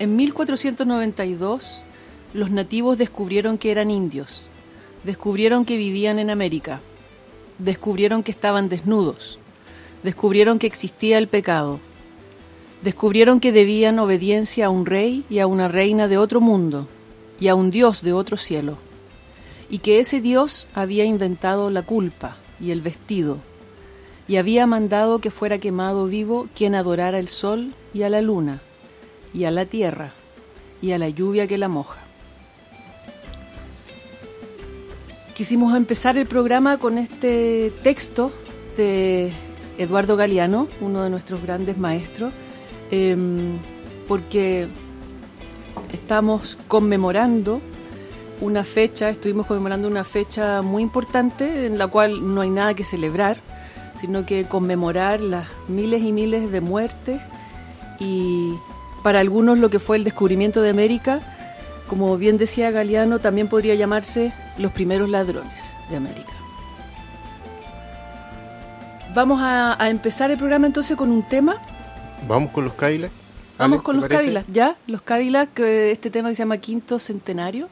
En 1492, los nativos descubrieron que eran indios, descubrieron que vivían en América, descubrieron que estaban desnudos, descubrieron que existía el pecado, descubrieron que debían obediencia a un rey y a una reina de otro mundo y a un dios de otro cielo, y que ese dios había inventado la culpa y el vestido, y había mandado que fuera quemado vivo quien adorara el sol y a la luna, y a la tierra, y a la lluvia que la moja. Quisimos empezar el programa con este texto de Eduardo Galeano, uno de nuestros grandes maestros, eh, porque estamos conmemorando una fecha, estuvimos conmemorando una fecha muy importante en la cual no hay nada que celebrar, sino que conmemorar las miles y miles de muertes y para algunos lo que fue el descubrimiento de América, como bien decía Galeano, también podría llamarse los primeros ladrones de América. Vamos a, a empezar el programa entonces con un tema. Vamos con los Cadillacs. Vamos con ¿te los parece? Cadillacs, ¿ya? Los Cadillacs, eh, este tema que se llama Quinto Centenario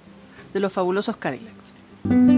de los fabulosos Cadillacs.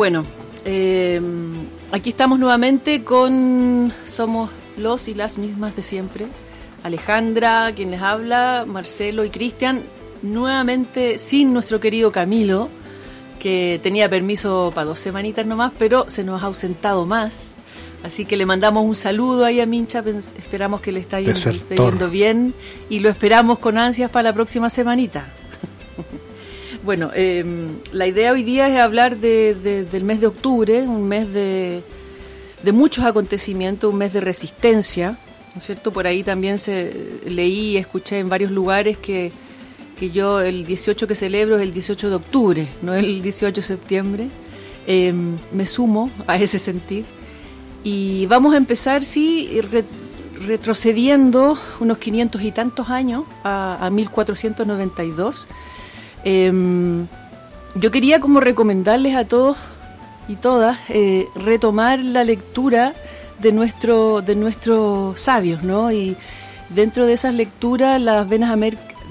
Bueno, eh, aquí estamos nuevamente con, somos los y las mismas de siempre. Alejandra, quien les habla, Marcelo y Cristian, nuevamente sin nuestro querido Camilo, que tenía permiso para dos semanitas nomás, pero se nos ha ausentado más. Así que le mandamos un saludo ahí a Mincha, esperamos que le está yendo, esté yendo bien y lo esperamos con ansias para la próxima semanita. Bueno, eh, la idea hoy día es hablar de- de- del mes de octubre, un mes de, muchos acontecimientos, un mes de resistencia, ¿no es cierto? Por ahí también se leí y escuché en varios lugares que, que yo el 18 que celebro es el 18 de octubre, no el 18 de septiembre. Eh, me sumo a ese sentir. Y vamos a empezar, sí, re- retrocediendo unos 500 y tantos años a, a 1492. Em, yo quería como recomendarles a todos y todas eh, retomar la lectura de nuestro de nuestros sabios, ¿no? Y dentro de esas lecturas las venas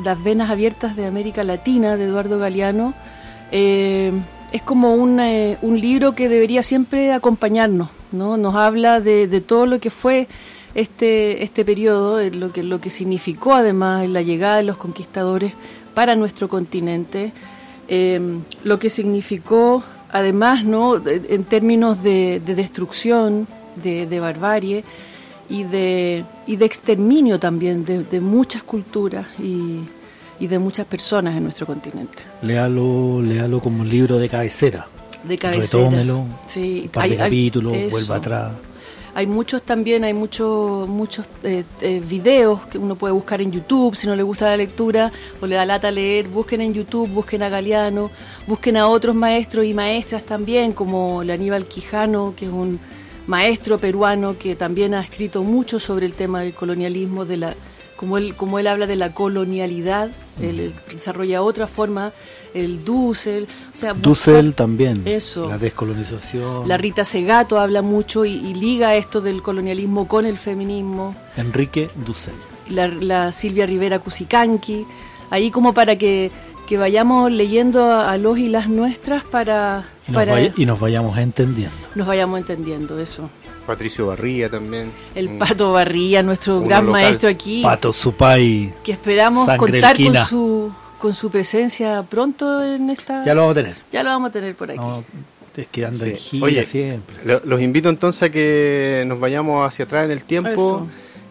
las venas abiertas de América Latina de Eduardo Galeano eh, es como un, eh, un libro que debería siempre acompañarnos, ¿no? Nos habla de, todo lo que fue este este periodo, lo que lo que significó además la llegada de los conquistadores para nuestro continente, eh, lo que significó además, ¿no? De- en términos de, de destrucción, de, de barbarie y de, y de exterminio también de, de muchas culturas y, y de muchas personas en nuestro continente. Léalo, léalo como un libro de cabecera. De cabecera. Retómelo, Sí, un par de hay- capítulos, vuelva atrás. Hay muchos también, hay muchos muchos eh, eh, videos que uno puede buscar en YouTube si no le gusta la lectura o le da lata leer. Busquen en YouTube, busquen a Galeano, busquen a otros maestros y maestras también, como el Aníbal Quijano, que es un maestro peruano que también ha escrito mucho sobre el tema del colonialismo, de la como él, como él habla de la colonialidad, él, él desarrolla otra forma, el Dussel, o sea, Dussel también. Eso. La descolonización. la Rita Segato habla mucho y, y liga esto del colonialismo con el feminismo. Enrique Dussel. La, la Silvia Rivera Cusicanqui. Ahí como para que, que vayamos leyendo a, a los y las nuestras para, Y nos, para vaya- y nos vayamos entendiendo. nos vayamos entendiendo eso. Patricio Barría también. El. Pato Barría, nuestro gran local. maestro aquí, Pato Supay. que esperamos contar con su, con su presencia pronto en esta... Ya lo vamos a tener. ya lo vamos a tener por aquí. No, es que anda Sí. en gira Oye, siempre. lo- los invito entonces a que nos vayamos hacia atrás en el tiempo. Eso.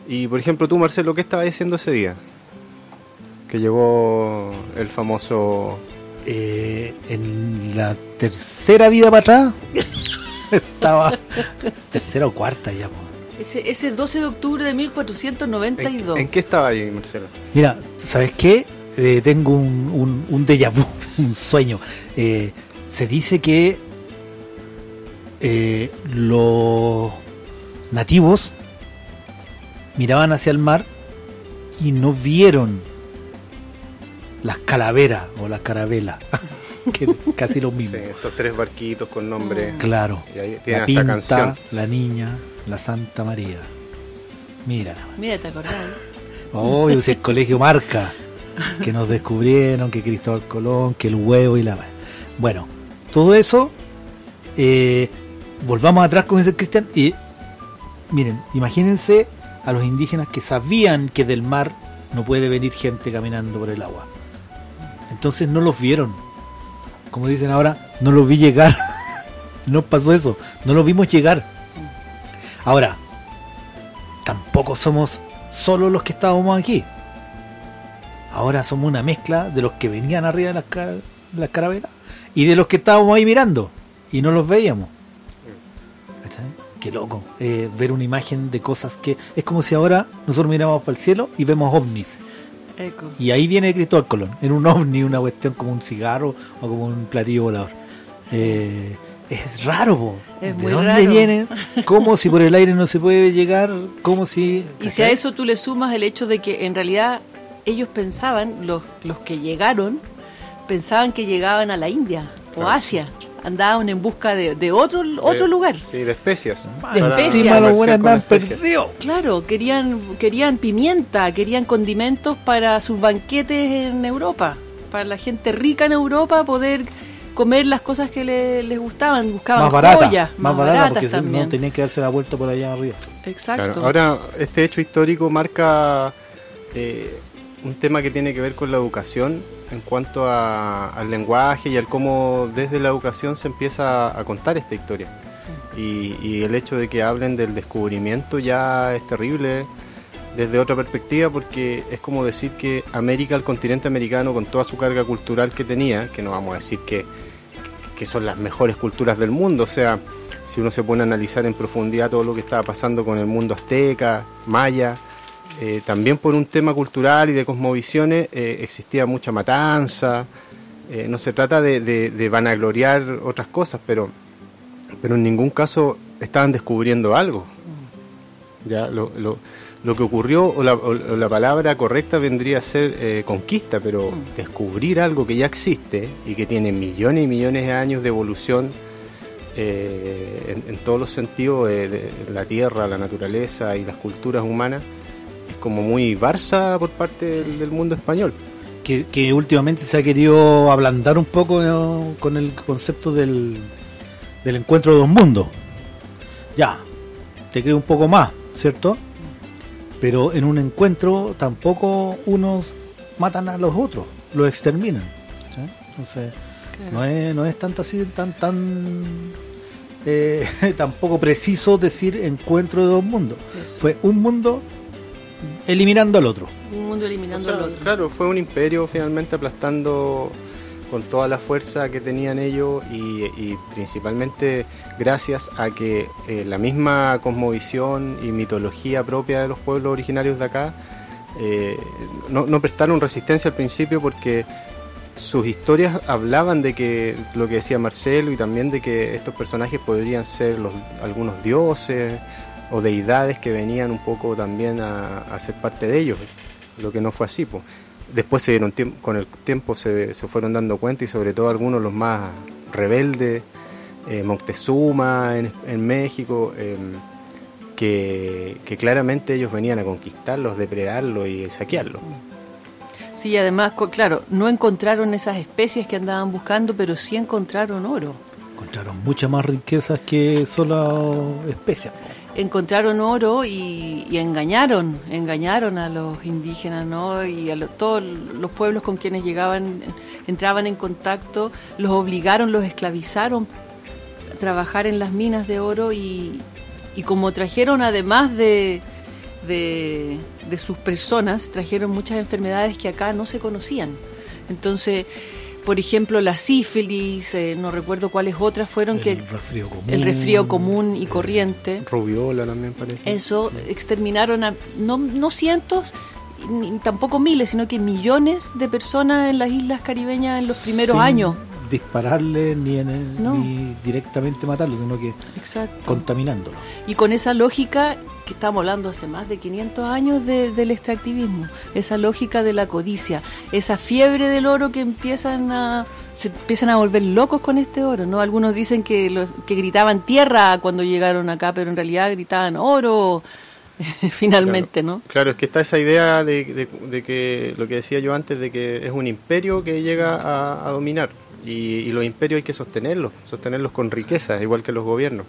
Y por ejemplo, tú, Marcelo, ¿qué estabas haciendo ese día? Que llegó el famoso. Eh, en la tercera vida para atrás. Estaba. tercera o cuarta ya. po. Ese, ese 12 de octubre de ¿En, 1492. en qué estaba ahí, Marcelo? Mira, ¿sabes qué? Eh, tengo un, un, un déjà vu, un sueño. Eh, se dice que eh, los nativos miraban hacia el mar y no vieron las calaveras o las carabelas, que casi lo mismo. Sí, estos tres barquitos con nombre. Claro, Y ahí tiene la pinta, canción. la niña, la Santa María. Mira. Mira, ¿te acordás? Obvio, si el colegio marca que nos descubrieron, que Cristóbal Colón, que el huevo y la... Bueno, todo eso, eh, volvamos atrás, como dice el Cristian, y miren, imagínense a los indígenas que sabían que del mar no puede venir gente caminando por el agua. Entonces no los vieron. Como dicen ahora, no los vi llegar. no pasó eso, no los vimos llegar. Ahora, tampoco somos solo los que estábamos aquí. Ahora somos una mezcla de los que venían arriba de las, ca- las carabelas y de los que estábamos ahí mirando y no los veíamos. Qué loco. eh, ver una imagen de cosas que. Es como si ahora nosotros miramos para el cielo y vemos ovnis. Eco. Y ahí viene Cristóbal Colón, en un ovni, una cuestión como un cigarro o como un platillo volador. Eh, es raro, po. Es ¿De muy dónde raro. viene? ¿Cómo si por el aire no se puede llegar? ¿Cómo si.? Y si a eso tú le sumas el hecho de que en realidad ellos pensaban, los, los que llegaron, pensaban que llegaban a la India o. Asia. Andaban en busca de, de otro, otro lugar. Sí, de especias. De especias. encima los buenos andaban especias. perdidos. Claro, querían, querían pimienta, querían condimentos para sus banquetes en Europa, para la gente rica en Europa poder comer las cosas que le- les gustaban, buscaban más barata, joyas, más barata, baratas porque también. no tenían que darse la vuelta por allá arriba. Exacto. Claro, Ahora, este hecho histórico marca eh, un tema que tiene que ver con la educación en cuanto al lenguaje y al cómo desde la educación se empieza a contar esta historia. Y, y el hecho de que hablen del descubrimiento ya es terrible desde otra perspectiva porque es como decir que América, el continente americano, con toda su carga cultural que tenía, que no vamos a decir que, que son las mejores culturas del mundo, o sea, si uno se pone a analizar en profundidad todo lo que estaba pasando con el mundo azteca, maya, eh, también por un tema cultural y de cosmovisiones eh, existía mucha matanza, eh, no se trata de, de- de vanagloriar otras cosas, pero, pero en ningún caso estaban descubriendo algo. Ya, lo, lo- lo que ocurrió, o la, o la palabra correcta vendría a ser eh, conquista, pero Mm. descubrir algo que ya existe y que tiene millones y millones de años de evolución eh, en, en todos los sentidos, de la tierra, la naturaleza y las culturas humanas, como muy Barça por parte del, del mundo español. Que, que últimamente se ha querido ablandar un poco ¿no? con el concepto del, del encuentro de dos mundos. Ya, te creo un poco más, ¿cierto? Pero en un encuentro tampoco unos matan a los otros, los exterminan. ¿sí? Entonces, no es, no es tanto así, tan, tan, eh, tampoco preciso decir encuentro de dos mundos. Eso. Fue un mundo eliminando al otro. Un mundo eliminando O sea, al otro. Claro, fue un imperio finalmente aplastando con toda la fuerza que tenían ellos y, y principalmente gracias a que eh, la misma cosmovisión y mitología propia de los pueblos originarios de acá eh, no, no prestaron resistencia al principio porque sus historias hablaban de que lo que decía Marcelo y también de que estos personajes podrían ser los, algunos dioses o deidades que venían un poco también a, a ser parte de ellos, lo que no fue así. po. Después se dieron con el tiempo se, se fueron dando cuenta y sobre todo algunos los más rebeldes, eh, Moctezuma en, en México, eh, que, que claramente ellos venían a conquistarlos, depredarlos y saquearlos. Sí, además, claro, no encontraron esas especies que andaban buscando, pero sí encontraron oro. Encontraron muchas más riquezas que solo especias. Encontraron oro y, engañaron, engañaron a los indígenas, ¿no? Y a todos los pueblos con quienes llegaban, entraban en contacto, los obligaron, los esclavizaron a trabajar en las minas de oro y, y como trajeron además de, de, de sus personas, trajeron muchas enfermedades que acá no se conocían. Entonces, por ejemplo, la sífilis, eh, no recuerdo cuáles otras fueron que el resfrío común. el resfrío común y corriente. Rubiola también parece. Eso exterminaron a no, no cientos ni tampoco miles, sino que millones de personas en las islas caribeñas en los primeros Sin años. dispararle ni, en el- No. ni directamente matarlo, sino que Exacto. contaminándolo. Y con esa lógica que estamos hablando hace más de 500 años de- del extractivismo, esa lógica de la codicia, esa fiebre del oro que empiezan a se empiezan a volver locos con este oro, ¿no? Algunos dicen que los, que gritaban tierra cuando llegaron acá, pero en realidad gritaban oro finalmente, Claro. ¿no? Claro, es que está esa idea de, de- de que lo que decía yo antes, de que es un imperio que llega a, a dominar. Y, y los imperios hay que sostenerlos, sostenerlos con riqueza, igual que los gobiernos.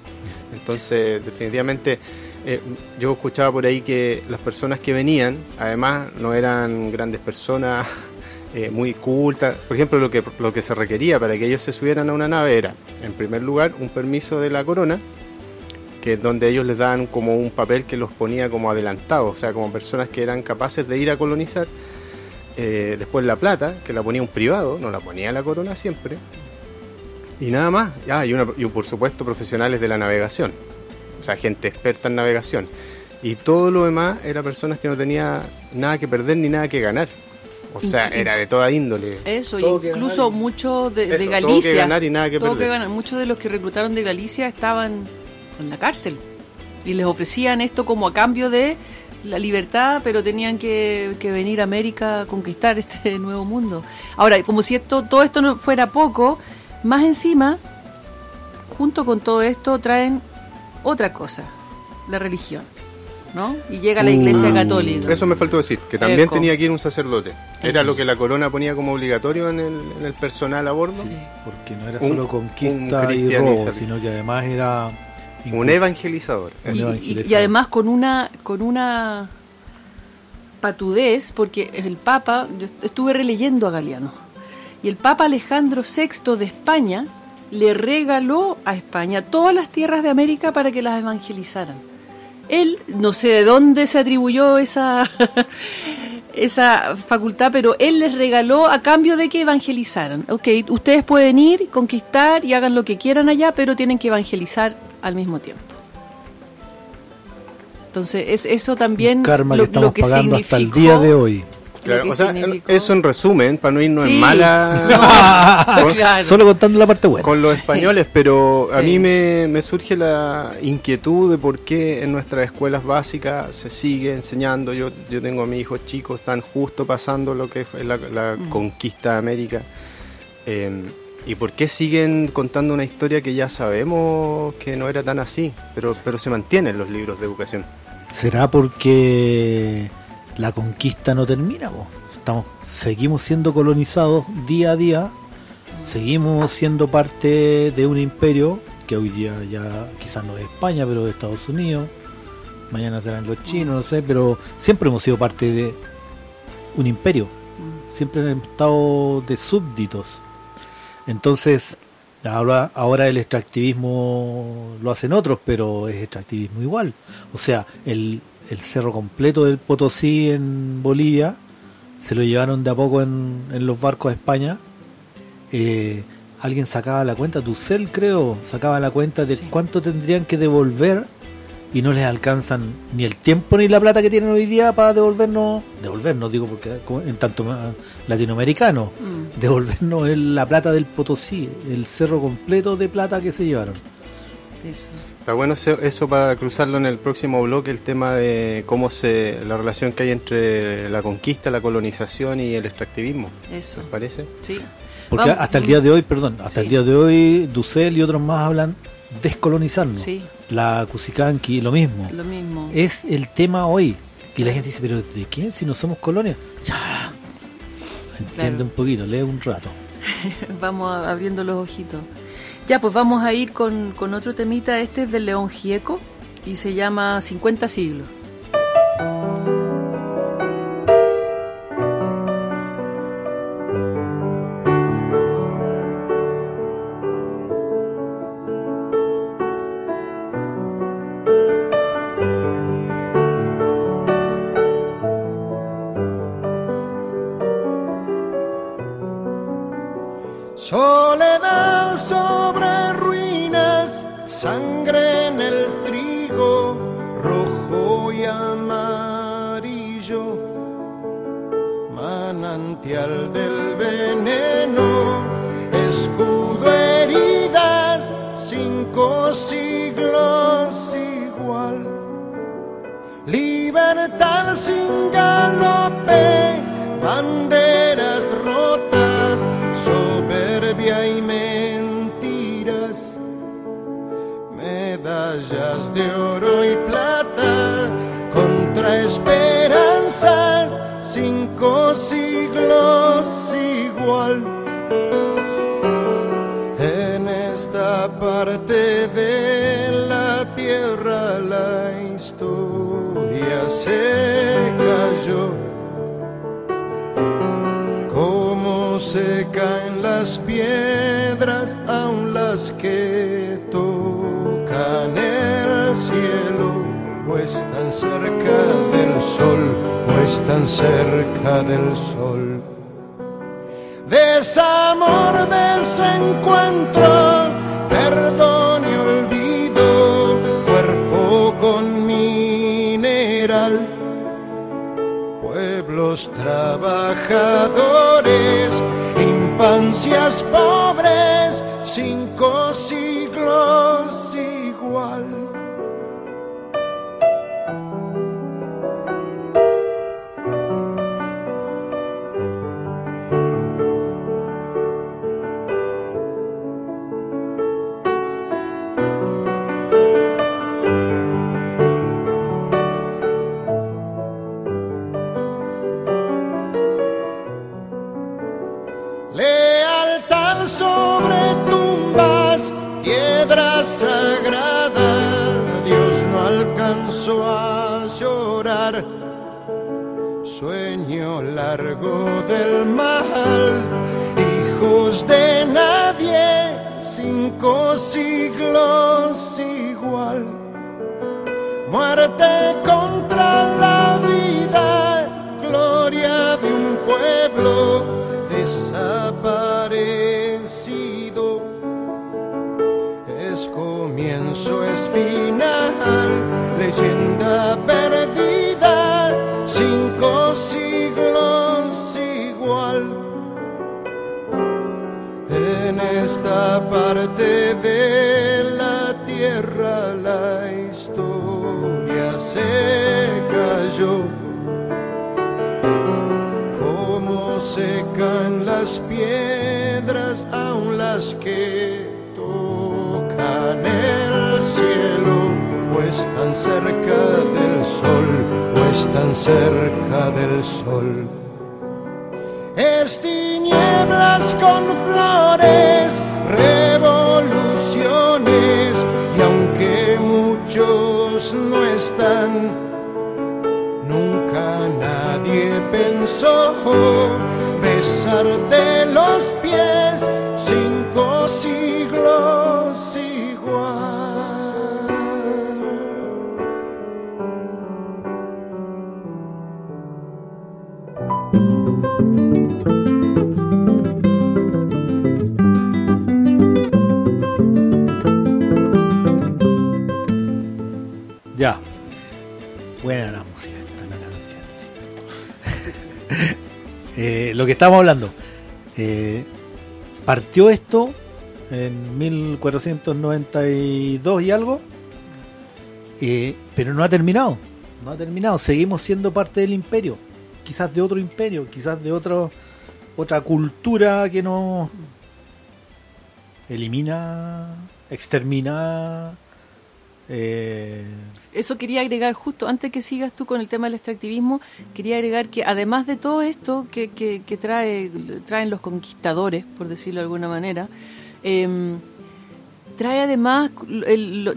Entonces, definitivamente, eh, yo escuchaba por ahí que las personas que venían, además, no eran grandes personas, eh, muy cultas. Por ejemplo, lo que, lo que se requería para que ellos se subieran a una nave era, en primer lugar, un permiso de la corona, que es donde ellos les daban como un papel que los ponía como adelantados, o sea, como personas que eran capaces de ir a colonizar. Eh, después la plata, que la ponía un privado, no la ponía la corona siempre. Y nada más. Ah, y, por supuesto profesionales de la navegación, o sea, gente experta en navegación. Y todo lo demás era personas que no tenía nada que perder ni nada que ganar. O sea, era de toda índole. Eso, Todo incluso muchos de, de Eso, todo Galicia. que ganar y nada que todo perder. ganar. Muchos de los que reclutaron de Galicia estaban en la cárcel y les ofrecían esto como a cambio de la libertad, pero tenían que, que venir a América a conquistar este nuevo mundo. Ahora, como si esto todo esto no fuera poco, más encima, junto con todo esto, traen otra cosa, la religión, ¿no? Y llega la Iglesia Uh, Católica. Eso me faltó decir, que también Eco. tenía que ir un sacerdote. Era lo que la corona ponía como obligatorio en el, en el personal a bordo. Sí. Porque no era Un- solo un conquista y cristianizar. robo, sino que además era... Un evangelizador. Un Y- y, evangelizador. y además con una con una patudez porque el Papa yo estuve releyendo a Galeano y el Papa Alejandro VI de España le regaló a España todas las tierras de América para que las evangelizaran. Él no sé de dónde se atribuyó esa esa facultad pero él les regaló a cambio de que evangelizaran. Ok ustedes pueden ir conquistar y hagan lo que quieran allá pero tienen que evangelizar al mismo tiempo. Entonces, es, eso también karma lo, que estamos lo que pagando hasta el día de hoy. Claro, o sea, significó- en resumen, para no irnos Sí. en mala con, Claro. Solo contando la parte buena. con los españoles, pero a mí me, me surge la inquietud de por qué en nuestras escuelas básicas se sigue enseñando. Yo, yo tengo a mis hijos chicos, están justo pasando lo que fue la, la Mm. conquista de América. Eh, ¿Y por qué siguen contando una historia que ya sabemos que no era tan así, pero, pero se mantiene en los libros de educación? ¿Será porque la conquista no termina? po? Estamos, seguimos siendo colonizados día a día, seguimos siendo parte de un imperio que hoy día ya quizás no es España, pero de Estados Unidos, mañana serán los chinos, no sé, pero siempre hemos sido parte de un imperio, siempre hemos estado de súbditos. Entonces, ahora, ahora el extractivismo lo hacen otros, pero es extractivismo igual. O sea, el, el cerro completo del Potosí en Bolivia se lo llevaron de a poco en, en los barcos a España. Eh, alguien sacaba la cuenta, Dussel creo, sacaba la cuenta de Sí. cuánto tendrían que devolver y no les alcanzan ni el tiempo ni la plata que tienen hoy día para devolvernos, devolvernos digo porque en tanto latinoamericano, Mm. devolvernos el- la plata del Potosí, el cerro completo de plata que se llevaron. Eso. Está bueno eso, eso para cruzarlo en el próximo bloque, el tema de cómo se la relación que hay entre la conquista, la colonización y el extractivismo. Eso. ¿Les parece? Sí. Porque Vamos- hasta el día de hoy, perdón, hasta Sí. el día de hoy Dussel y otros más hablan descolonizarnos. Sí, La Cusicanqui, lo mismo. lo mismo. Es el tema hoy. Y la gente dice, pero ¿de quién si no somos colonia? Ya. Entiende Claro. un poquito, lee un rato. Vamos abriendo los ojitos. Ya, pues vamos a ir con, con otro temita. Este es del León Gieco y se llama 50 siglos. Sangre en el trigo, rojo y amarillo, manantial del veneno, escudo heridas, cinco siglos igual. Libertad sin galope, banderas cerca del sol, o están cerca del sol. Desamor, desencuentro, perdón y olvido, cuerpo con mineral, pueblos trabajadores, infancias pobres, cinco siglos igual. Sueño largo del mal, hijos de nadie, cinco siglos igual. Muerte contra la vida, gloria de un pueblo desaparecido. Es comienzo, es final, leyenda parte de la tierra la historia se cayó. Como secan las piedras, aun las que tocan el cielo, o están cerca del sol, o están cerca del sol. Es tinieblas con flores, muchos no están, nunca nadie pensó besarte Ya. Buena la música, esta, la canción. Eh, lo que estábamos hablando. eh, partió esto en 1492 y algo. eh, pero no ha terminado. No ha terminado. Seguimos siendo parte del imperio. Quizás de otro imperio, quizás de otro, otra cultura que nos elimina, extermina. Eh, Eso quería agregar justo, antes que sigas tú con el tema del extractivismo, quería agregar que además de todo esto que, trae, traen los conquistadores, por decirlo de alguna manera, em, trae además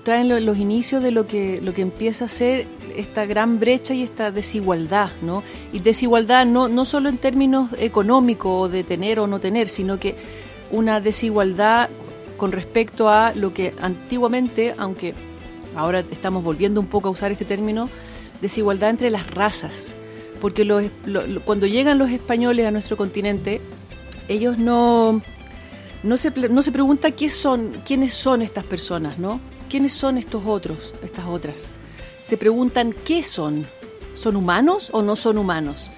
traen lo- los inicios de lo que lo que empieza a ser esta gran brecha y esta desigualdad no y desigualdad no no solo en términos económicos de tener o no tener sino que una desigualdad con respecto a lo que antiguamente aunque ahora estamos volviendo un poco a usar este término desigualdad entre las razas porque los, lo- lo- cuando llegan los españoles a nuestro continente ellos no no se, no se pregunta qué son, quiénes son estas personas, ¿no? ¿Quiénes son estos otros, estas otras? Se preguntan qué son. ¿Son humanos o no son humanos?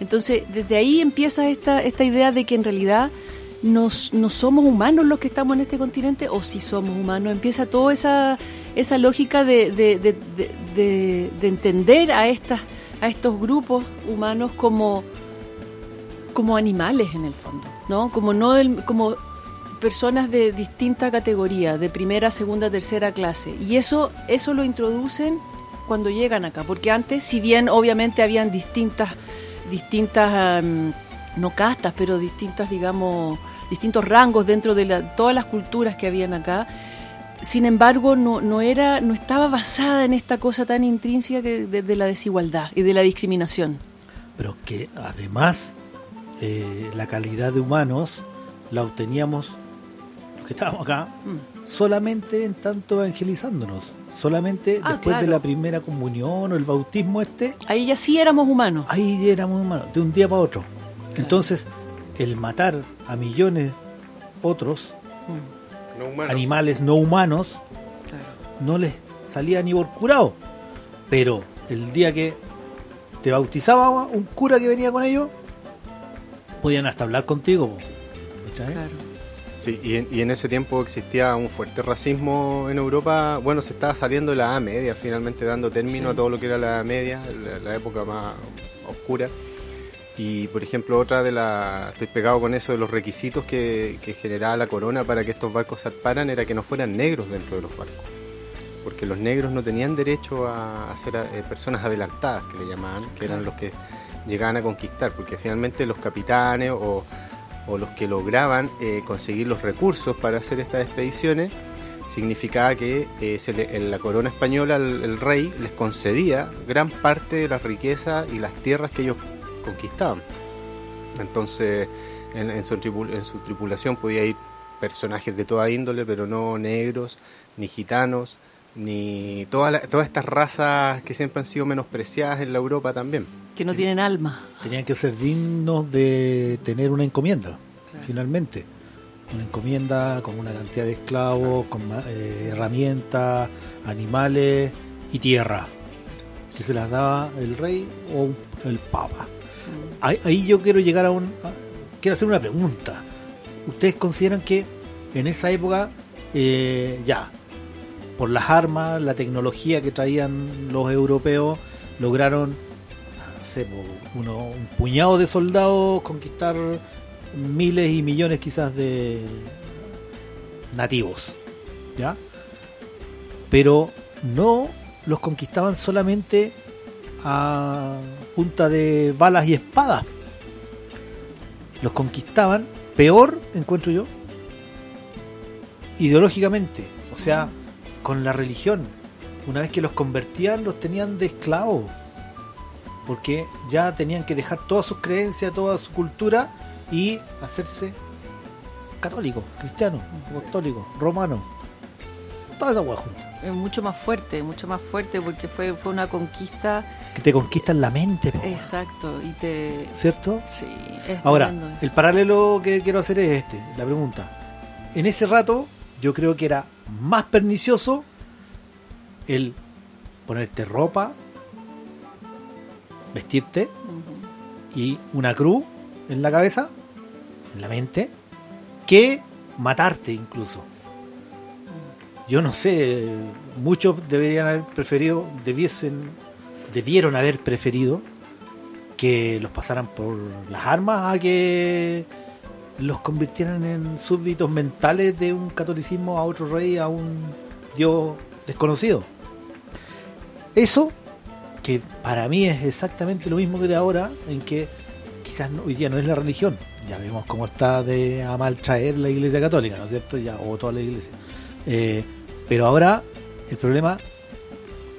Entonces, desde ahí empieza esta, esta idea de que en realidad nos, no somos humanos los que estamos en este continente o si somos humanos. Empieza toda esa, esa lógica de, de, de, de- de- de entender a, estas, a estos grupos humanos como, como animales en el fondo, ¿no? Como no como personas de distinta categoría, de primera, segunda, tercera clase. Y eso eso lo introducen cuando llegan acá, porque antes, si bien obviamente habían distintas distintas am, no castas, pero distintas, digamos, distintos rangos dentro de la- todas las culturas que habían acá. Sin embargo, no, no era, no estaba basada en esta cosa tan intrínseca que- de, de la desigualdad y de la discriminación. pero que además eh, la calidad de humanos la obteníamos los que estábamos acá Mm. solamente en tanto evangelizándonos solamente Ah, después de la primera comunión o el bautismo este Ahí ya sí éramos humanos. ahí ya éramos humanos de un día para otro entonces el matar a millones otros Mm, No animales no humanos claro. no les salía ni por curado pero el día que te bautizaba un cura que venía con ellos podían hasta hablar contigo. Claro. Sí, y en, y en ese tiempo existía un fuerte racismo en Europa. Bueno, se estaba saliendo la Edad Media, finalmente dando término Sí. a todo lo que era la Edad Media, la, la época más oscura. Y, por ejemplo, otra de las... Estoy pegado con eso de los requisitos que, que generaba la corona para que estos barcos zarparan era que no fueran negros dentro de los barcos. Porque los negros no tenían derecho a, ser eh, personas adelantadas, que le llamaban, que eran los que llegaban a conquistar. Porque finalmente los capitanes o o los que lograban eh, conseguir los recursos para hacer estas expediciones significaba que eh, se le- en la corona española el, el rey les concedía gran parte de las riquezas y las tierras que ellos conquistaban. Entonces, en, en su, tripul- en su tripulación podía ir personajes de toda índole, pero no negros, ni gitanos, ni toda la- todas estas razas que siempre han sido menospreciadas en la Europa también. Que no tienen alma. Tenían que ser dignos de tener una encomienda, finalmente. Una encomienda con una cantidad de esclavos, con eh, herramientas, animales y tierra, que se las daba el rey o el papa. Ahí, yo quiero llegar a un... quiero hacer una pregunta. ¿Ustedes consideran que en esa época, eh, ya, por las armas, la tecnología que traían los europeos, lograron no sé, uno, un puñado de soldados conquistar miles y millones quizás de nativos, ¿ya? Pero no los conquistaban solamente a punta de balas y espadas. Los conquistaban, peor encuentro yo, ideológicamente, o sea, con la religión. Una vez que los convertían, los tenían de esclavos porque ya tenían que dejar todas sus creencias, toda su cultura y hacerse católicos, cristianos, apostólicos, romanos. Toda esa hueá junta. Mucho más fuerte, mucho más fuerte porque fue, fue una conquista. Que te conquistan la mente, po, Exacto. Y te. ¿cierto? Sí, es Ahora, el paralelo que quiero hacer es este, la pregunta. En ese rato, yo creo que era más pernicioso el ponerte ropa, vestirte y una cruz en la cabeza, en la mente, que matarte incluso. Yo no sé, muchos deberían haber preferido, debiesen, debieron haber preferido que los pasaran por las armas a que los convirtieran en súbditos mentales de un catolicismo a otro rey, a un dios desconocido. Eso, que para mí es exactamente lo mismo que de ahora, en que quizás hoy día no es la religión, ya vemos cómo está de a mal traer la iglesia católica, ¿no es cierto? Ya, o toda la iglesia. Eh, pero ahora el problema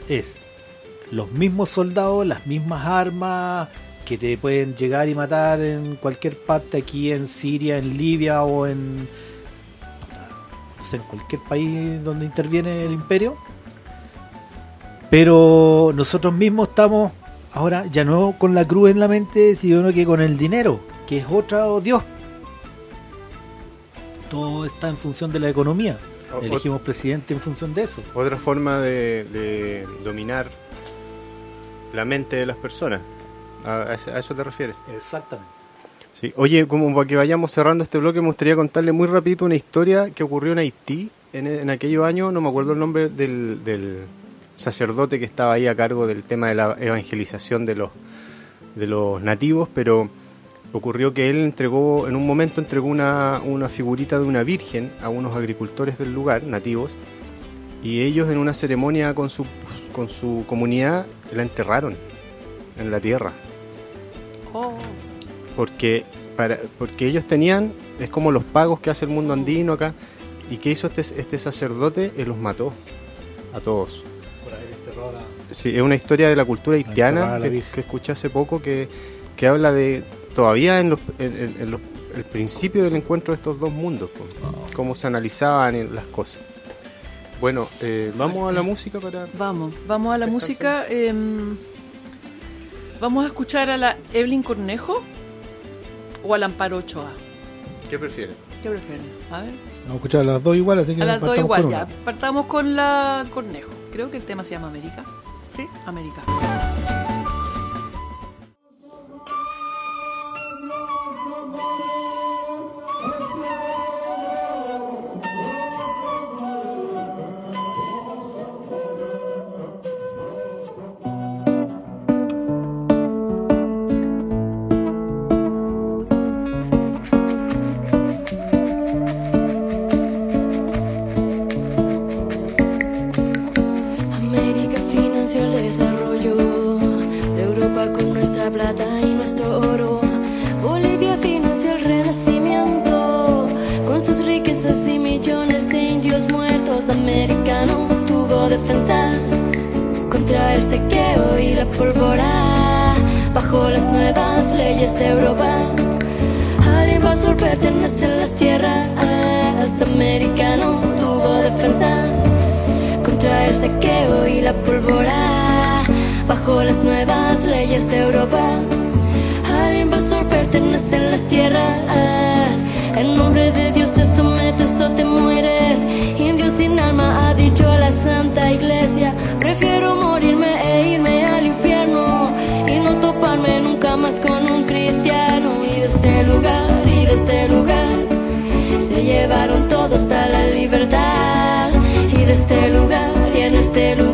es los mismos soldados, las mismas armas que te pueden llegar y matar en cualquier parte aquí en Siria, en Libia o en en cualquier país donde interviene el imperio. Pero nosotros mismos estamos ahora ya no con la cruz en la mente, sino que con el dinero, que es otro Dios. Todo está en función de la economía. Elegimos presidente en función de eso. Otra forma de, de dominar la mente de las personas. ¿A, a ese- a eso te refieres? Exactamente. Sí. Oye, como para que vayamos cerrando este bloque, me gustaría contarle muy rapidito una historia que ocurrió en Haití en, en aquellos años. No me acuerdo el nombre del, del sacerdote que estaba ahí a cargo del tema de la evangelización de los, de los nativos, pero ocurrió que él entregó, en un momento entregó una, una figurita de una virgen a unos agricultores del lugar, nativos, y ellos en una ceremonia con su, con su comunidad la enterraron en la tierra. Oh, porque para porque ellos tenían es como los pagos que hace el mundo andino acá y que hizo este, este sacerdote él los mató a todos. Por haber enterrado a la- sí, es una historia de la cultura haitiana la que, que escuché hace poco que, que habla de todavía en, los, en, en- los- el principio del encuentro de estos dos mundos po, cómo se analizaban las cosas bueno eh, vamos a la música para vamos, vamos a la música. em, vamos a escuchar a la Evelyn Cornejo o al Amparo Ochoa. ¿qué prefieren? ¿Qué prefieren? A ver. Vamos a escuchar a las dos igual, así que A las dos igual, ya. Partamos con la Cornejo. Creo que el tema se llama América. Sí, América. El sequeo y la pólvora. Bajo las nuevas leyes de Europa, al invasor pertenecen las tierras. Americano tuvo defensas contra el sequeo y la pólvora. Bajo las nuevas leyes de Europa, al invasor pertenecen las tierras. En nombre de Dios te sometes o te mueres. Este lugar, y de este lugar, se llevaron todo hasta la libertad. Y de este lugar, y en este lugar,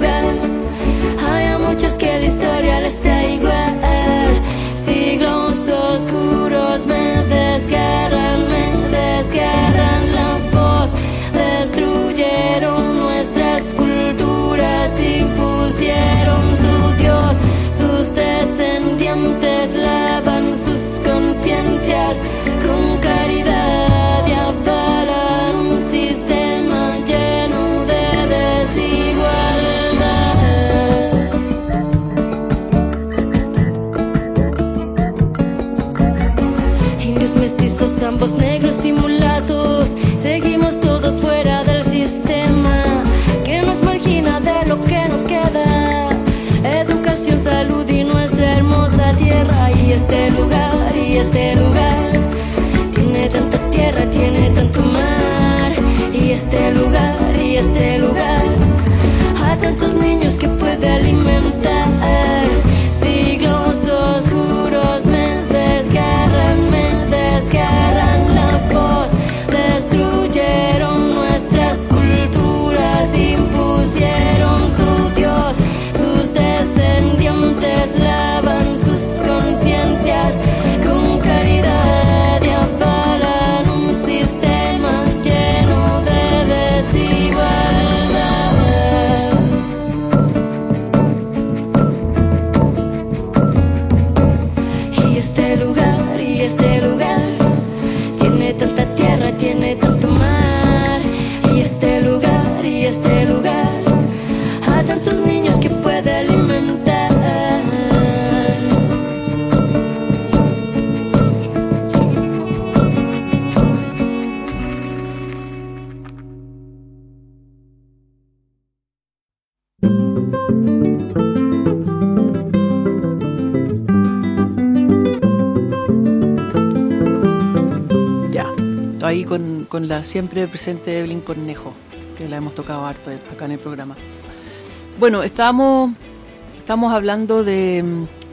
siempre presente Evelyn Cornejo, que la hemos tocado harto acá en el programa. Bueno, estábamos, estamos hablando de,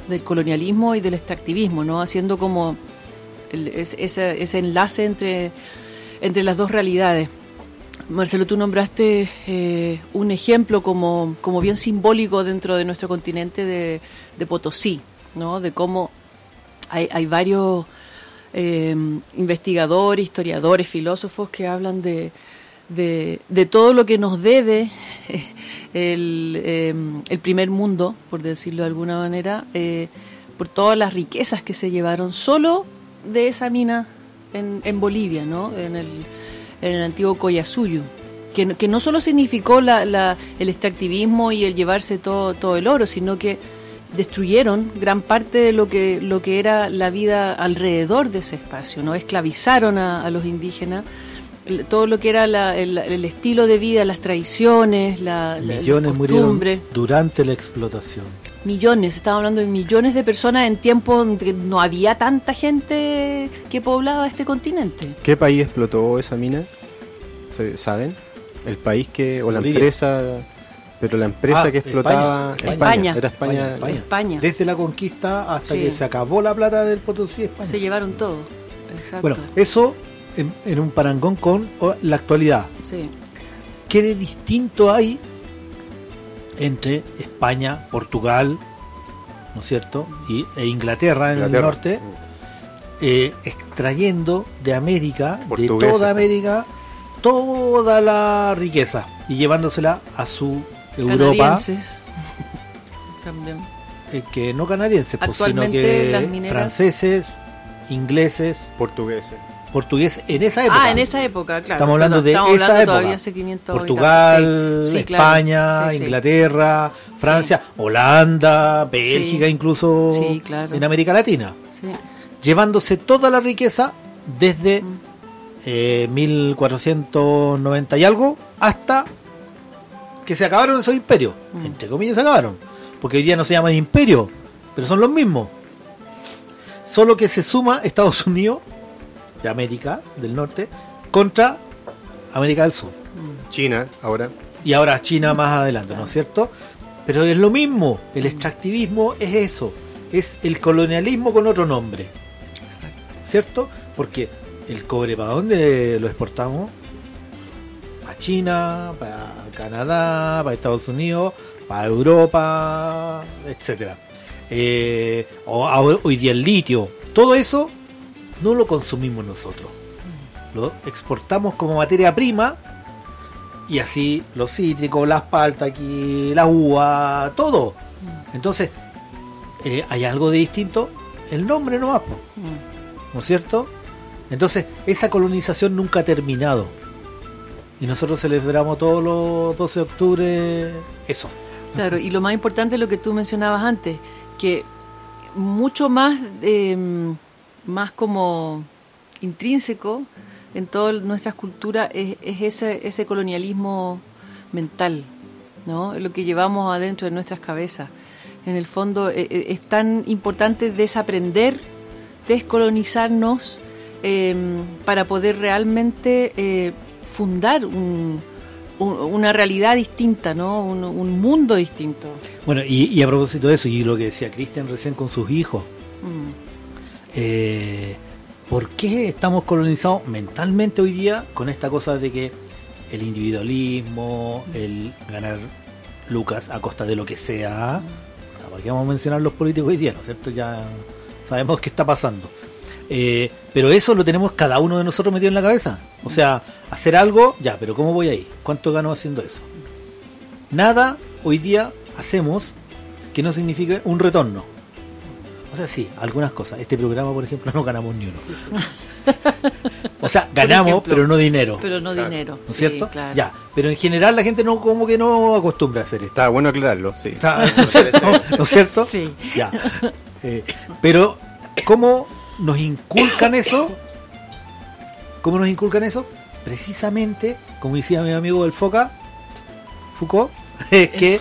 del colonialismo y del extractivismo, ¿no? Haciendo como ese enlace entre, entre las dos realidades. Marcelo, tú nombraste eh, un ejemplo como, como bien simbólico dentro de nuestro continente de, de Potosí, ¿no? De cómo hay, hay varios eh, investigadores, historiadores, filósofos que hablan de, de, todo lo que nos debe el, eh, el primer mundo, por decirlo de alguna manera, eh, por todas las riquezas que se llevaron solo de esa mina en, en Bolivia, ¿no? en, el, en el antiguo Collasuyo. Que, que no solo significó la, la- el extractivismo y el llevarse todo, todo el oro, sino que destruyeron gran parte de lo que, lo que era la vida alrededor de ese espacio, ¿no? Esclavizaron a, a los indígenas, todo lo que era la- el, el estilo de vida, las tradiciones, la, la- Millones las murieron costumbres. durante la explotación. Millones, estaba hablando de millones de personas en tiempos en que no había tanta gente que poblaba este continente. ¿Qué país explotó esa mina? ¿Se- ¿Saben? El país que, o la Bolivia. empresa, pero la empresa Ah, que explotaba, España. España. era España. España. España. Desde la conquista hasta Sí. que se acabó la plata del Potosí, España. Se llevaron todo. Exacto. Bueno, eso en, en un parangón con la actualidad. sí. ¿Qué de distinto hay entre España, Portugal, ¿no es cierto? Y, e Inglaterra en Inglaterra. el norte, eh, extrayendo de América, de toda América, toda la riqueza y llevándosela a su Europa, Canadienses. También. eh, que no canadienses, pues, sino que mineras- franceses, ingleses, Portugueses. portugués en esa época. Ah, en esa época, claro. Estamos hablando Perdón, de estamos esa hablando época. todavía hace 500 y Portugal. Sí, sí. España, Sí, sí. Inglaterra, Francia, Holanda, Bélgica, Sí. incluso Sí, claro. en América Latina. Sí. Llevándose toda la riqueza desde Mm. eh, 1490 y algo hasta que se acabaron esos imperios. Mm. Entre comillas se acabaron. Porque hoy día no se llaman imperios, pero son los mismos. Solo que se suma Estados Unidos de América del Norte contra América del Sur. China, ahora. Y ahora China más adelante, ¿no es cierto? Pero es lo mismo, el extractivismo es eso, es el colonialismo con otro nombre. ¿Cierto? Porque el cobre, ¿para dónde lo exportamos? Para China, para Canadá, para Estados Unidos, para Europa, etcétera. Eh, hoy día el litio, todo eso no lo consumimos nosotros. Lo exportamos como materia prima y así los cítricos, las paltas aquí, la uva, todo. Entonces, eh, hay algo de distinto, el nombre nomás, po, ¿no es cierto? Entonces, esa colonización nunca ha terminado. Y nosotros celebramos todos los 12 de octubre eso. Claro, y lo más importante es lo que tú mencionabas antes, que mucho más, eh, más como intrínseco en todas nuestras culturas es, es ese, ese colonialismo mental, ¿no? Lo que llevamos adentro de nuestras cabezas. En el fondo eh, eh, es tan importante desaprender, descolonizarnos eh, para poder realmente eh, fundar un- un- una realidad distinta, ¿no? Un, un mundo distinto. Bueno, y, y a propósito de eso, y lo que decía Cristian recién con sus hijos, Mm. eh, ¿por qué estamos colonizados mentalmente hoy día con esta cosa de que el individualismo, el ganar lucas a costa de lo que sea? ¿Para qué vamos a mencionar los políticos hoy día? ¿No es cierto? Ya sabemos qué está pasando. Eh, pero eso lo tenemos cada uno de nosotros metido en la cabeza. O sea, hacer algo, ya, pero ¿cómo voy ahí? ¿Cuánto gano haciendo eso? Nada hoy día hacemos que no signifique un retorno. O sea, sí, algunas cosas. Este programa, por ejemplo, no ganamos ni uno. o sea, ganamos, ejemplo. pero no dinero. Pero no Claro. dinero. ¿No es sí, cierto? claro. Ya, pero en general la gente no como que no acostumbra a hacer esto. Está bueno aclararlo, sí. Está- ¿No es cierto? ¿No es cierto? Sí. Ya. Eh, pero, ¿cómo nos inculcan eso? ¿Cómo nos inculcan eso? Precisamente, como decía mi amigo del Foca, Foucault, es que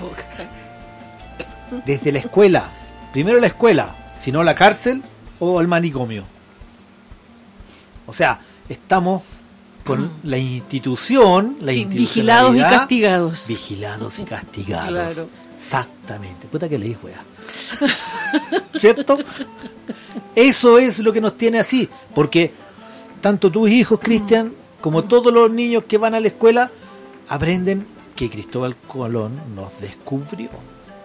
desde la escuela, primero la escuela, si no la cárcel o el manicomio. O sea, estamos con la institución, la Vigilados y castigados. Vigilados y castigados. Claro. Exactamente. Puta que leí, wea. ¿Cierto? Eso es lo que nos tiene así. Porque tanto tus hijos, Cristian, como todos los niños que van a la escuela, aprenden que Cristóbal Colón nos descubrió.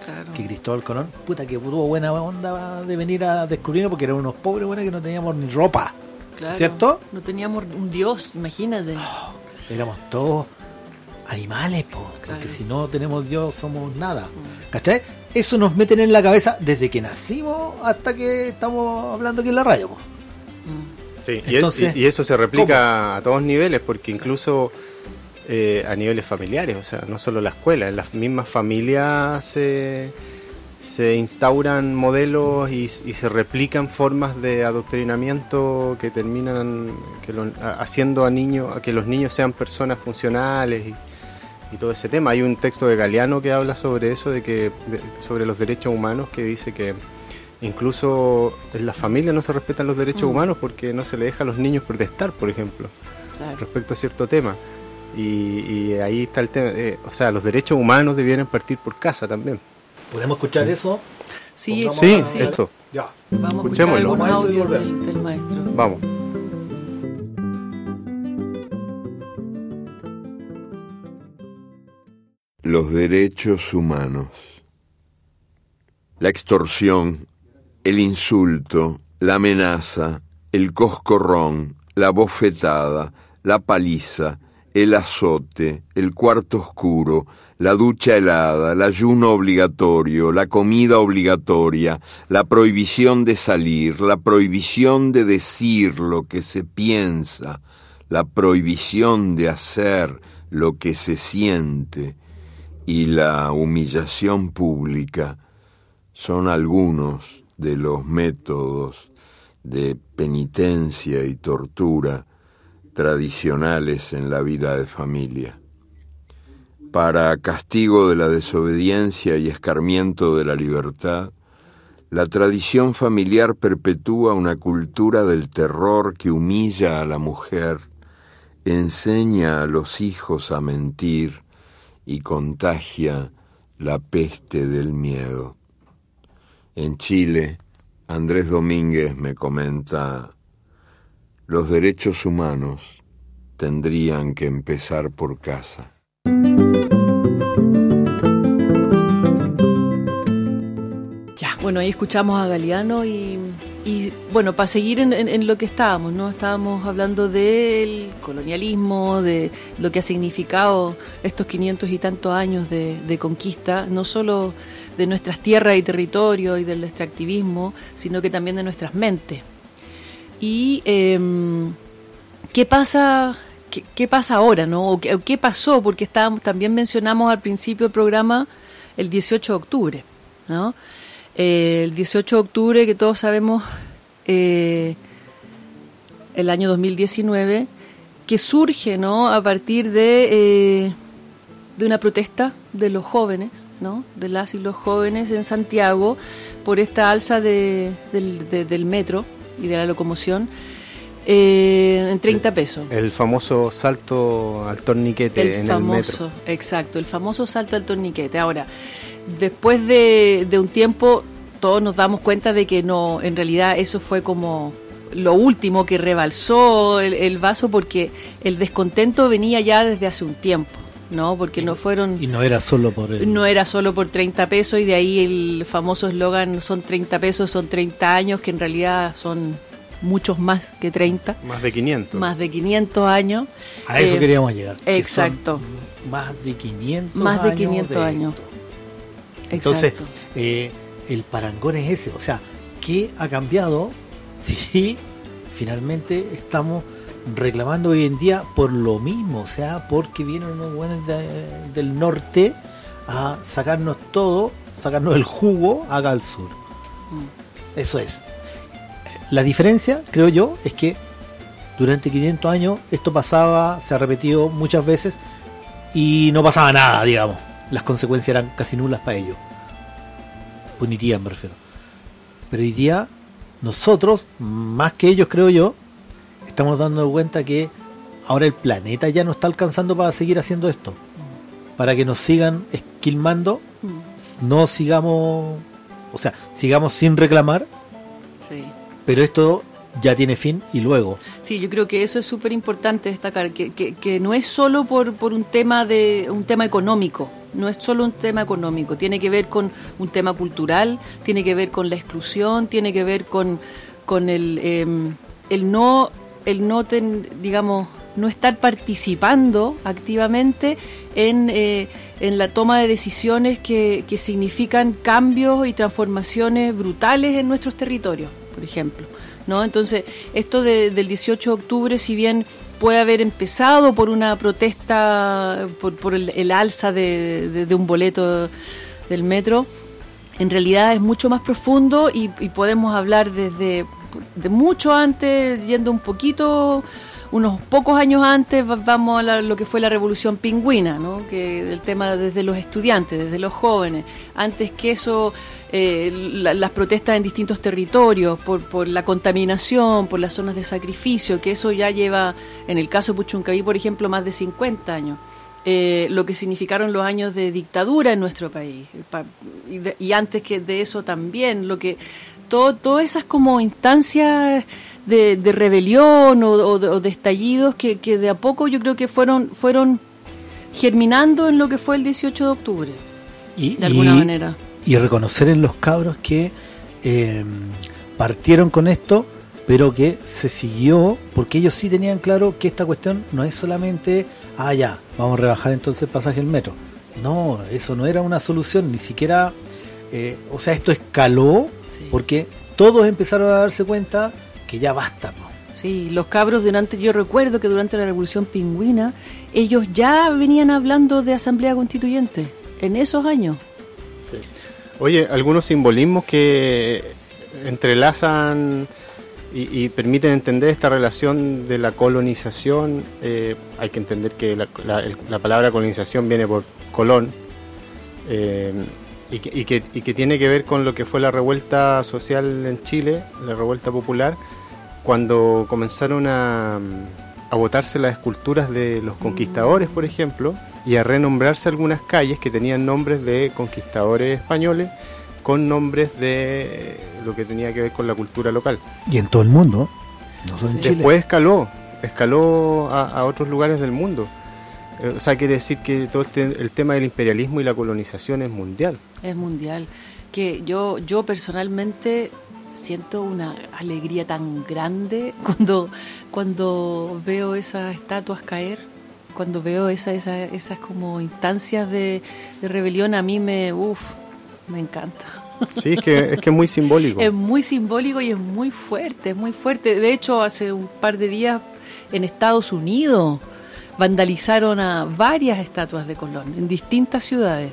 Claro. Que Cristóbal Colón, puta que tuvo buena onda de venir a descubrirnos porque eran unos pobres, buenos que no teníamos ni ropa. Claro. ¿Cierto? No teníamos un dios, imagínate. Éramos todos animales, po, porque Claro. si no tenemos Dios somos nada. ¿Cachai? Eso nos meten en la cabeza desde que nacimos hasta que estamos hablando aquí en la radio. po. Sí, y, Entonces, y- y eso se replica a todos niveles, porque incluso eh, a niveles familiares, o sea, no solo la escuela, en las mismas familias se, se instauran modelos y, y se replican formas de adoctrinamiento que terminan que lo- haciendo a niños, a que los niños sean personas funcionales y, y todo ese tema. Hay un texto de Galeano que habla sobre eso, de que de- sobre los derechos humanos, que dice que incluso en las familias no se respetan los derechos Mm. humanos porque no se le deja a los niños protestar, por ejemplo, Claro. respecto a cierto tema. Y, y ahí está el tema, eh, o sea, los derechos humanos debieran partir por casa también. ¿Podemos escuchar eso? Sí, Sí, a- sí. esto, Ya. Vamos a escuchar algunos audios del, del maestro. vamos. Los derechos humanos. La extorsión, el insulto, la amenaza, el coscorrón, la bofetada, la paliza, el azote, el cuarto oscuro, la ducha helada, el ayuno obligatorio, la comida obligatoria, la prohibición de salir, la prohibición de decir lo que se piensa, la prohibición de hacer lo que se siente y la humillación pública son algunos de los métodos de penitencia y tortura tradicionales en la vida de familia. Para castigo de la desobediencia y escarmiento de la libertad, la tradición familiar perpetúa una cultura del terror que humilla a la mujer, enseña a los hijos a mentir y contagia la peste del miedo. En Chile, Andrés Domínguez me comenta, los derechos humanos tendrían que empezar por casa. Ya, bueno, ahí escuchamos a Galeano y, y, bueno, para seguir en, lo que estábamos, ¿no? Estábamos hablando del colonialismo, de lo que ha significado estos 500 y tantos años de, conquista, no solo de nuestras tierras y territorios y del extractivismo, sino que también de nuestras mentes. Y eh, qué pasa, qué, pasa ahora, ¿no? O qué, qué, pasó, porque estábamos, también mencionamos al principio del programa el 18 de octubre, ¿no? Eh, el 18 de octubre, que todos sabemos, eh, el año 2019, que surge, ¿no? A partir de eh, de una protesta de los jóvenes, ¿no? de las y los jóvenes en Santiago por esta alza de, del, de, del, metro y de la locomoción eh, en 30 pesos. El, el, famoso salto al torniquete el en famoso, el metro. Exacto, el famoso salto al torniquete. Ahora, después de, de un tiempo, todos nos damos cuenta de que no, en realidad eso fue como lo último que rebalsó el, el vaso porque el descontento venía ya desde hace un tiempo. ¿no? Porque no fueron... Y no era solo por... El... No era solo por 30 pesos y de ahí el famoso eslogan son 30 pesos, son 30 años, que en realidad son muchos más que 30. Más de 500. Más de 500 años. A eso eh, queríamos llegar. Exacto. Más de 500 Más de años 500 de años. Entonces, eh, el parangón es ese. O sea, ¿qué ha cambiado si finalmente estamos reclamando hoy en día por lo mismo, o sea, porque vienen unos buenos de, del norte a sacarnos todo, sacarnos el jugo acá al sur. Mm. Eso es. La diferencia, creo yo, es que durante 500 años esto pasaba, se ha repetido muchas veces y no pasaba nada, digamos. Las consecuencias eran casi nulas para ellos. Punitivas, me refiero. Pero hoy día, nosotros, más que ellos, creo yo, estamos dando cuenta que ahora el planeta ya no está alcanzando para seguir haciendo esto. Para que nos sigan esquilmando, no sigamos, o sea, sigamos sin reclamar. Sí. Pero esto ya tiene fin y luego. Sí, yo creo que eso es súper importante destacar, que, que, que, no es solo por, por un tema de un tema económico, no es solo un tema económico, tiene que ver con un tema cultural, tiene que ver con la exclusión, tiene que ver con, con el, eh, el no el no, ten, digamos, no estar participando activamente en, eh, en la toma de decisiones que, que, significan cambios y transformaciones brutales en nuestros territorios, por ejemplo. Entonces, esto de, del 18 de octubre, si bien puede haber empezado por una protesta, por, por el, alza de, un boleto del metro, en realidad es mucho más profundo y, podemos hablar desde de mucho antes, yendo un poquito, unos pocos años antes, vamos a la, lo que fue la revolución pingüina, ¿no? que el tema desde los estudiantes, desde los jóvenes, antes que eso, eh, la, las protestas en distintos territorios, por, por la contaminación, por las zonas de sacrificio, que eso ya lleva, en el caso de Puchuncaví, por ejemplo, más de 50 años. Eh, lo que significaron los años de dictadura en nuestro país y, de, y antes que de eso también lo que todo, todas esas como instancias de, de rebelión o, o, de, o, de, estallidos que, que, de a poco yo creo que fueron, fueron germinando en lo que fue el 18 de octubre, y, de alguna y, manera. Y reconocer en los cabros que eh, partieron con esto, pero que se siguió, porque ellos sí tenían claro que esta cuestión no es solamente ah, ya, vamos a rebajar entonces el pasaje del metro. No, eso no era una solución, ni siquiera, eh, o sea, esto escaló Sí. porque todos empezaron a darse cuenta que ya basta. Sí, los cabros durante, yo recuerdo que durante la Revolución Pingüina, ellos ya venían hablando de Asamblea Constituyente, en esos años. Oye, algunos simbolismos que entrelazan y, y permiten entender esta relación de la colonización. eh, hay que entender que la, la- la palabra colonización viene por colón eh, y que- y que tiene que ver con lo que fue la revuelta social en Chile, la revuelta popular, cuando comenzaron a, a botarse las esculturas de los conquistadores, por ejemplo, y a renombrarse algunas calles que tenían nombres de conquistadores españoles con nombres de lo que tenía que ver con la cultura local. Y en todo el mundo, no solo en Sí. Chile. Después escaló, escaló a, a otros lugares del mundo. Eh, O sea, quiere decir que todo este- el tema del imperialismo y la colonización es mundial. Es mundial. Que yo, yo personalmente siento una alegría tan grande cuando, cuando veo esas estatuas caer, cuando veo esa, esa- esas como instancias de, de rebelión, a mí me, uf, me encanta. Sí, es que es, que es muy simbólico. Es muy simbólico y es muy fuerte, es muy fuerte. De hecho, hace un par de días en Estados Unidos vandalizaron a varias estatuas de Colón en distintas ciudades.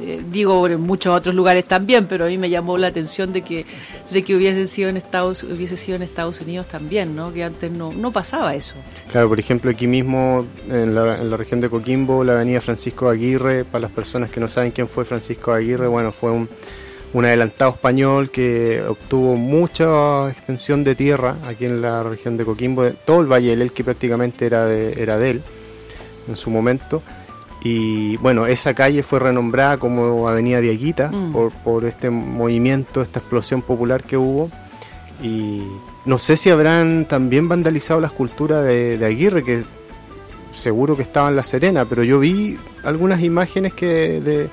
Eh, digo en muchos otros lugares también, pero a mí me llamó la atención de que de que hubiese sido en Estados hubiese sido en Estados Unidos también, ¿no? Que antes no no pasaba eso. Claro, por ejemplo, aquí mismo en la, en la región de Coquimbo, la avenida Francisco Aguirre, para las personas que no saben quién fue Francisco Aguirre, bueno, fue un, un adelantado español que obtuvo mucha extensión de tierra aquí en la región de Coquimbo, todo el Valle del Elqui prácticamente era de, era de él en su momento. Y bueno, esa calle fue renombrada como Avenida Diaguita Mm. por, por este movimiento, esta explosión popular que hubo. Y no sé si habrán también vandalizado la escultura de, de Aguirre, que seguro que estaba en La Serena, pero yo vi algunas imágenes que de,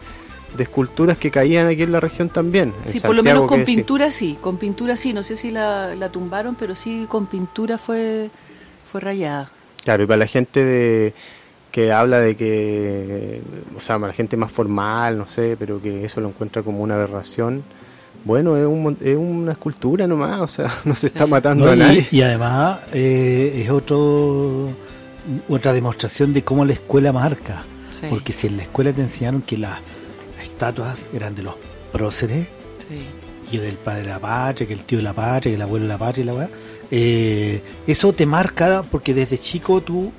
de esculturas que caían aquí en la región también. Sí, por lo menos con pintura sí, con pintura sí, no sé si la, la tumbaron, pero sí con pintura fue fue rayada. Claro, y para la gente de que habla de que, o sea, para la gente más formal, no sé, pero que eso lo encuentra como una aberración. Bueno, es, un, es una escultura nomás, o sea, no se está matando No, a nadie. y además eh, es otro otra demostración de cómo la escuela marca. Sí. Porque si en la escuela te enseñaron que las estatuas eran de los próceres Sí. y del padre de la patria, que el tío de la patria, que el abuelo de la patria y la weá, eh, eso te marca porque desde chico tú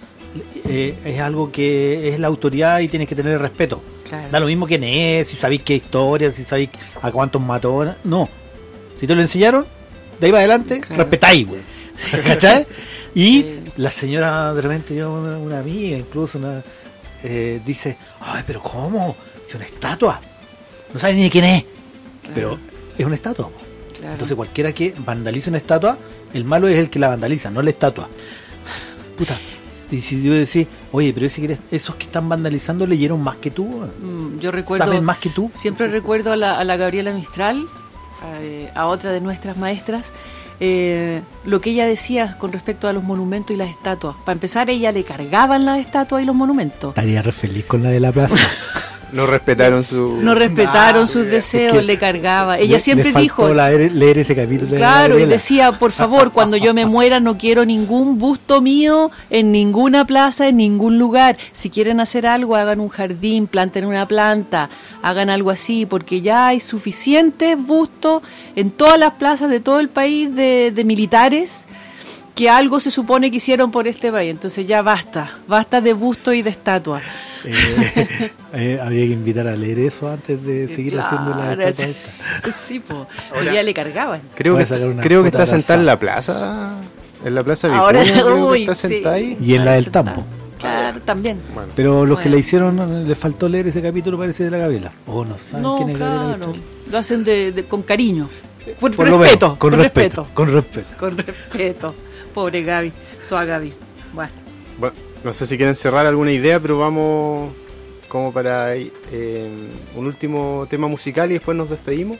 eh, es algo que es la autoridad y tienes que tener respeto. Claro. Da lo mismo quién es, si sabéis qué historia, si sabéis a cuántos mató. No. Si te lo enseñaron, de ahí para adelante, Claro. respetáis, güey. ¿Cachai? Y Sí. la señora, de repente, yo, una, una amiga, incluso, una, eh, dice: Ay, pero ¿cómo? Si es una estatua. No sabe ni de quién es. Claro. Pero es una estatua. Claro. Entonces, cualquiera que vandalice una estatua, el malo es el que la vandaliza, no la estatua. Puta. Y si yo decís, oye, pero ese que eres- esos que están vandalizando leyeron más que tú. Mm, yo recuerdo saben más que tú. Siempre recuerdo a la, a la Gabriela Mistral, eh, a otra de nuestras maestras, eh, lo que ella decía con respecto a los monumentos y las estatuas. Para empezar, ella le cargaban las estatuas y los monumentos. Estaría re feliz con la de la plaza. No respetaron su... No respetaron sus es deseos, que le cargaba. Ella Le- siempre le faltó dijo, la- leer ese capítulo. de la Claro, y decía, por favor, cuando yo me muera no quiero ningún busto mío en ninguna plaza, en ningún lugar. Si quieren hacer algo, hagan un jardín, planten una planta, hagan algo así, porque ya hay suficientes bustos en todas las plazas de todo el país de, de militares que algo se supone que hicieron por este país. Entonces ya basta, basta de busto y de estatua. Eh, eh, había que invitar a leer eso antes de seguir haciendo la estatua sí. esta. Sí, po. Y ya le cargaban. Creo Voy que, creo que está sentada en la plaza, en la plaza Ahora, Vicuña, creo que uy, está sí. sentada ahí. Y en la del. Tampo. Claro, también. Bueno, Pero los que la hicieron eh, les faltó leer ese capítulo, parece de la Gabriela. O no saben No, quién es Gabriela claro. Mistral. Lo hacen de, de- con cariño. Por, respeto, menos, con por respeto, con respeto. Con respeto. Pobre Gaby. Soa Gaby. Bueno. bueno, no sé si quieren cerrar alguna idea, pero vamos como para eh, un último tema musical y después nos despedimos.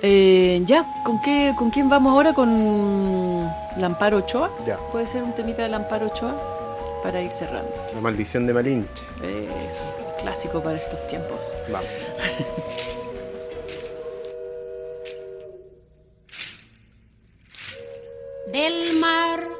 Eh, ya, ¿con qué, ¿con quién vamos ahora? ¿Con Lamparo Ochoa? Ya. ¿Puede ser un temita de Lamparo Ochoa? para ir cerrando. La maldición de Malinche. Eso, clásico para estos tiempos. Vamos. Del mar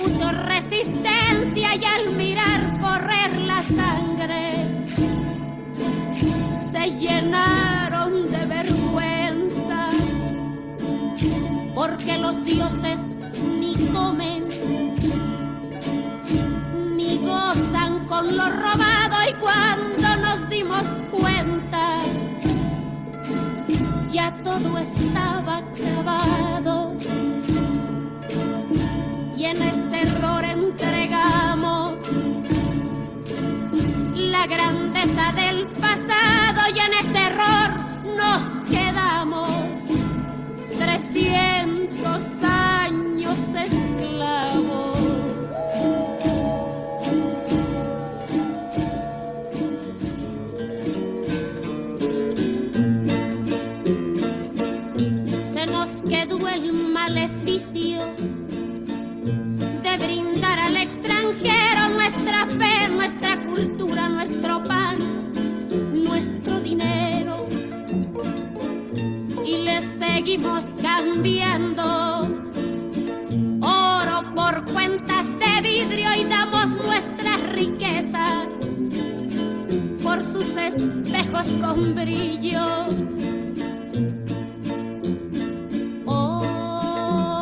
opuso resistencia y al mirar correr la sangre se llenaron de vergüenza porque los dioses ni comen ni gozan con lo robado y cuando nos dimos cuenta ya todo estaba acabado la grandeza del pasado y en este error nos quedamos 300 años esclavos. Se nos quedó el maleficio de brindar al extranjero nuestra fe, nuestra seguimos cambiando oro por cuentas de vidrio y damos nuestras riquezas por sus espejos con brillo. Hoy,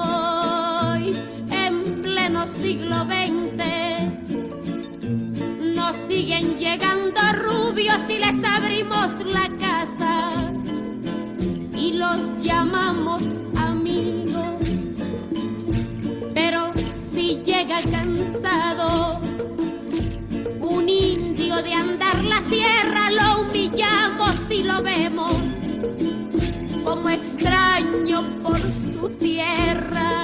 en pleno siglo XX, nos siguen llegando rubios y les abrimos la casa llamamos amigos. Pero si llega cansado, un indio de andar la sierra, lo humillamos y lo vemos como extraño por su tierra.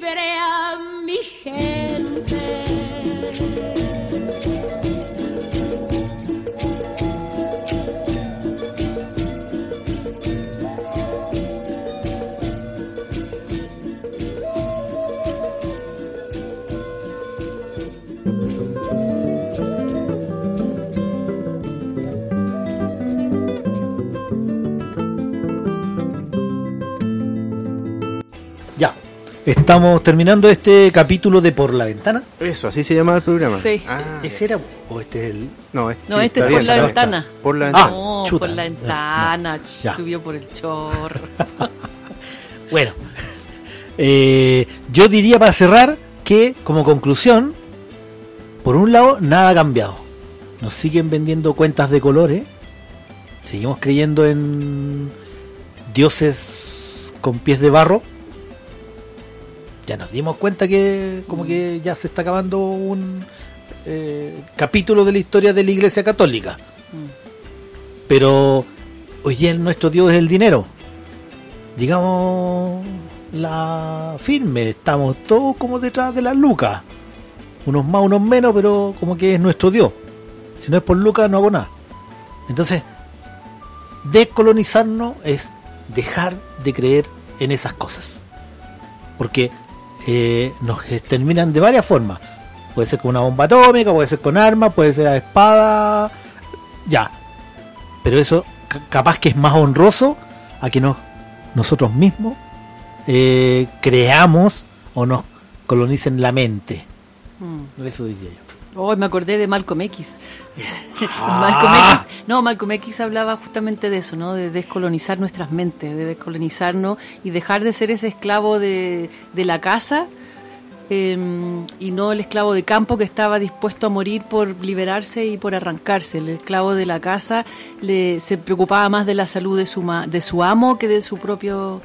Libre a mi gente? Estamos terminando este capítulo de Por la Ventana. Eso, así se llama el programa. Sí. Ah, ¿Ese era o este es el...? no, es- No, sí, este es bien, por la ventana. Por la Ah, ventana. No, chuta. por la ventana, subió por el chorro. Bueno, eh, yo diría para cerrar que como conclusión, por un lado, nada ha cambiado. Nos siguen vendiendo cuentas de colores, seguimos creyendo en dioses con pies de barro. Ya nos dimos cuenta que como que ya se está acabando un eh, capítulo de la historia de la Iglesia Católica. Pero hoy día nuestro Dios es el dinero. Digamos la firme, estamos todos como detrás de las lucas. Unos más, unos menos, pero como que es nuestro Dios. Si no es por lucas, no hago nada. Entonces, descolonizarnos es dejar de creer en esas cosas. Porque eh, nos exterminan de varias formas. Puede ser con una bomba atómica, puede ser con armas, puede ser a espada. Ya. Pero eso ca- capaz que es más honroso a que nos, nosotros mismos eh, creamos o nos colonicen la mente. Mm. Eso diría yo. Oh, me acordé de Malcolm X. Ah. Malcolm X. No, Malcolm X hablaba justamente de eso, ¿no? De descolonizar nuestras mentes, de descolonizarnos y dejar de ser ese esclavo de, de la casa eh, y no el esclavo de campo que estaba dispuesto a morir por liberarse y por arrancarse. El esclavo de la casa le, se preocupaba más de la salud de su, ma- de su amo que de su propio...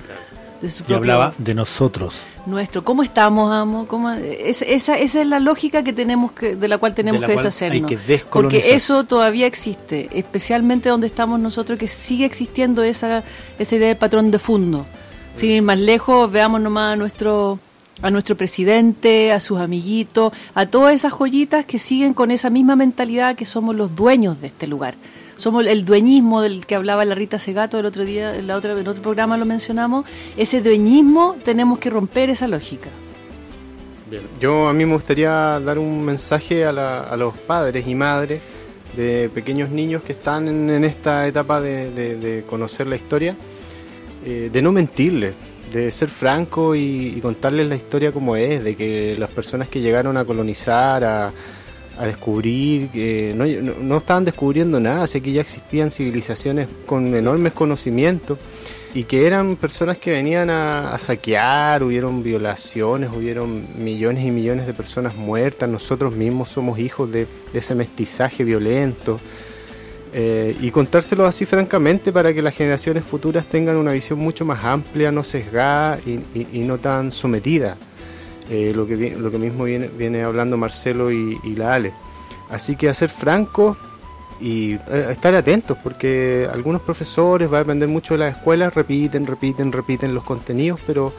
De su Y propio hablaba de nosotros. nuestro. ¿Cómo estamos, amo? ¿Cómo? Es- esa, esa es la lógica que tenemos que, de la cual tenemos De la que cual deshacernos. hay que descolonizarse. Porque eso todavía existe, especialmente donde estamos nosotros, que sigue existiendo esa, esa idea del patrón de fondo. Sin ir más lejos, veamos nomás a nuestro a nuestro presidente, a sus amiguitos, a todas esas joyitas que siguen con esa misma mentalidad que somos los dueños de este lugar. Somos el dueñismo del que hablaba la Rita Segato el otro día, en, la otra, en otro programa lo mencionamos. Ese dueñismo tenemos que romper esa lógica. Yo a mí me gustaría dar un mensaje a, la- los padres y madres de pequeños niños que están en, esta etapa de, de- de conocer la historia, eh, de no mentirles, de ser franco y, y contarles la historia como es, de que las personas que llegaron a colonizar, a, a descubrir, que no, no- estaban descubriendo nada, sé que ya existían civilizaciones con enormes conocimientos y que eran personas que venían a, saquear, hubieron violaciones, hubieron millones y millones de personas muertas, nosotros mismos somos hijos de, ese mestizaje violento. Eh, y contárselo así francamente para que las generaciones futuras tengan una visión mucho más amplia, no sesgada y no tan sometida. Eh, lo, que, lo que mismo viene, viene hablando Marcelo y, y la Ale. Así que a ser francos y eh, estar atentos, porque algunos profesores, va a depender mucho de las escuelas, repiten, repiten, repiten los contenidos, pero,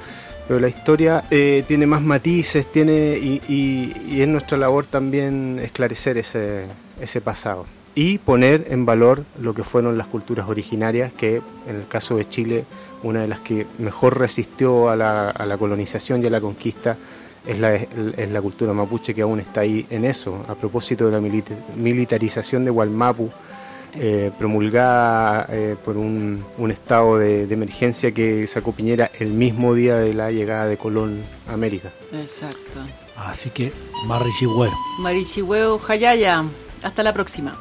pero la historia eh, tiene más matices, tiene y, y- y es nuestra labor también esclarecer ese, ese pasado y poner en valor lo que fueron las culturas originarias, que en el caso de Chile, una de las que mejor resistió a la, a la colonización y a la conquista es la, es la cultura mapuche que aún está ahí en eso. A propósito de la milita- militarización de Gualmapu, eh, promulgada eh, por un, un estado de, de emergencia que sacó Piñera el mismo día de la llegada de Colón a América. Exacto. Así que, Marichihuel. Marichihueo Jayaya. Hasta la próxima.